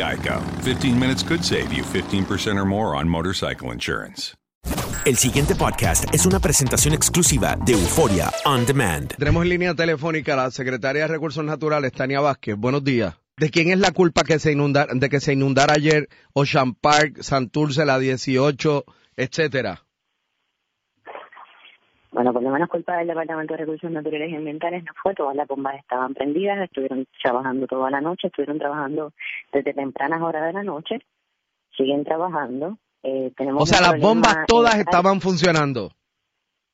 Geico. 15 minutes could save you 15% or more on motorcycle insurance. El siguiente podcast es una presentación exclusiva de Euforia On Demand. Tenemos en línea telefónica a la secretaria de Recursos Naturales, Tania Vázquez. Buenos días. ¿De quién es la culpa que se inundar, de que se inundara ayer Ocean Park, Santurce, la 18, etcétera? Bueno, por lo menos culpa del Departamento de Recursos Naturales y Ambientales no fue, todas las bombas estaban prendidas, estuvieron trabajando toda la noche, estuvieron trabajando desde tempranas horas de la noche, siguen trabajando. Eh, tenemos O sea, las bombas todas estaban funcionando.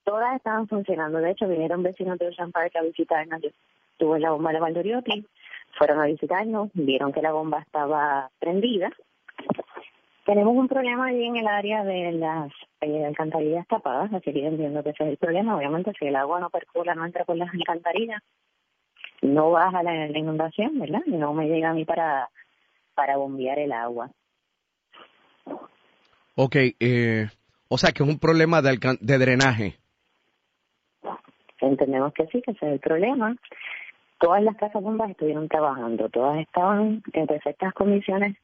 Todas estaban funcionando, de hecho vinieron vecinos de Ocean Park a visitarnos, yo estuve en la bomba de Valdoriotti, fueron a visitarnos, vieron que la bomba estaba prendida. Tenemos un problema allí en el área de las eh, alcantarillas tapadas, así que yo entiendo que ese es el problema. Obviamente, si el agua no percula, no entra por las alcantarillas, no baja la, la inundación, ¿verdad? Y no me llega a mí para, para bombear el agua. Ok, eh, o sea que es un problema de, de drenaje. Entendemos que sí, que ese es el problema. Todas las casas bombas estuvieron trabajando, todas estaban en perfectas condiciones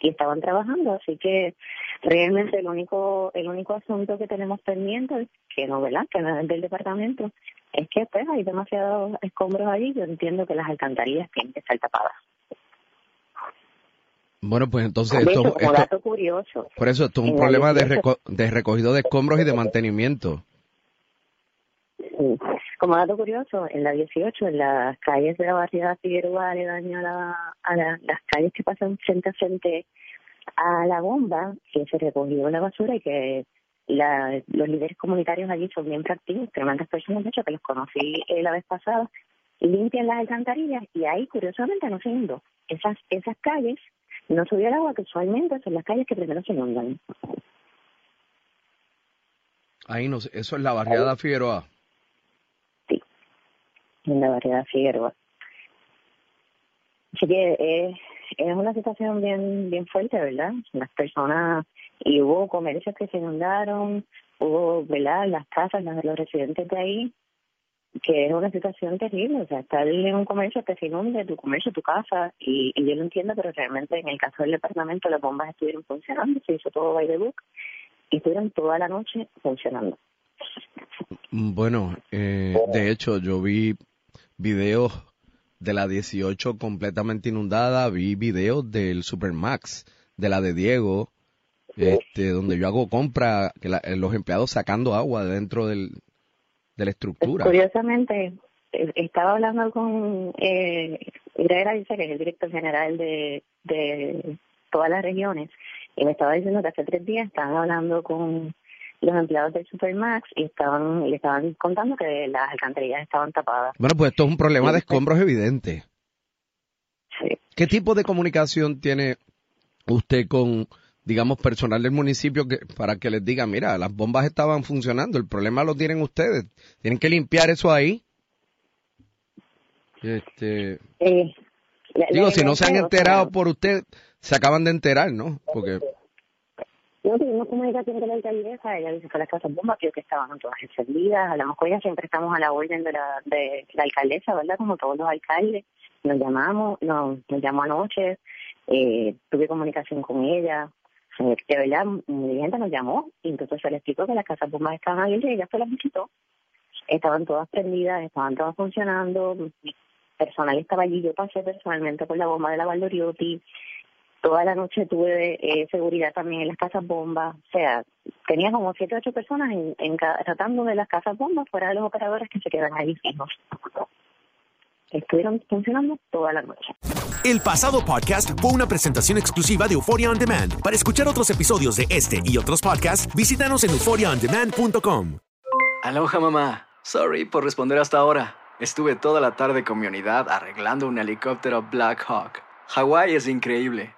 y estaban trabajando, así que realmente el único el único asunto que tenemos pendiente, que no, ¿verdad? Que no es del departamento, es que pues hay demasiados escombros allí, yo entiendo que las alcantarillas tienen que estar tapadas. Bueno, pues entonces esto, como esto- dato curioso, por eso esto es un problema de, 18 reco- de recogido de escombros y de mantenimiento. Sí. Como dato curioso, en la 18, en las calles de la barriada Figueroa, aledaño a, la, a la- las calles que pasan frente a frente a la bomba, que se recogió la basura y que la, los líderes comunitarios allí son bien activos, tremendas personas, de hecho, que los conocí eh, la vez pasada, limpian las alcantarillas y ahí, curiosamente, no se inundó. Esas, esas calles no subió el agua, que usualmente son las calles que primero se inundan. Ahí no sé, eso es la barriada Figueroa. en la variedad Figueroa. Así que eh, es una situación bien bien fuerte, ¿verdad? Las personas, y hubo comercios que se inundaron, hubo, ¿verdad? Las casas, las de los residentes de ahí, que es una situación terrible, o sea, estar en un comercio que se inunde, tu comercio, tu casa, y, yo lo entiendo, pero realmente en el caso del departamento las bombas estuvieron funcionando, se hizo todo by the book, y estuvieron toda la noche funcionando. Bueno, eh, de hecho, yo vi videos de la 18 completamente inundada, vi videos del Supermax, de la de Diego, este, donde yo hago compra, que la- eh, los empleados sacando agua dentro del, de la estructura. Curiosamente, eh, estaba hablando con eh, Ariza, que es el director general de, de todas las regiones, y me estaba diciendo que hace tres días estaban hablando con los empleados del Supermax y estaban y le estaban contando que las alcantarillas estaban tapadas. Bueno, pues esto es un problema de Sí, escombros evidente. ¿Qué tipo de comunicación tiene usted con, digamos, personal del municipio que, para que les diga, mira, las bombas estaban funcionando, el problema lo tienen ustedes, tienen que limpiar eso ahí? Este, Eh, digo, si no se han enterado por usted, se acaban de enterar, ¿no? Porque, No tuvimos comunicación con la alcaldesa, ella dice que las casas bombas, creo que estaban todas encendidas, hablamos con ella, siempre estamos a la orden de la, de la alcaldesa, ¿verdad? Como todos los alcaldes, nos llamamos, nos, nos llamó anoche, eh, tuve comunicación con ella, eh, de verdad, mi gente nos llamó, y entonces se le explicó que las casas bombas estaban abiertas y ella se las visitó, estaban todas prendidas, estaban todas funcionando, personal estaba allí, yo pasé personalmente por la bomba de la Valdoriotti, toda la noche tuve eh, seguridad también en las casas bombas, o sea, tenía como siete o ocho personas en, tratando de las casas bombas fuera de los operadores que se quedan ahí fijos. Estuvieron funcionando toda la noche. El pasado podcast fue una presentación exclusiva de Euphoria On Demand. Para escuchar otros episodios de este y otros podcasts, visítanos en euphoriaondemand.com. Aloha mamá. Sorry por responder hasta ahora. Estuve toda la tarde con mi unidad arreglando un helicóptero Black Hawk. Hawái es increíble.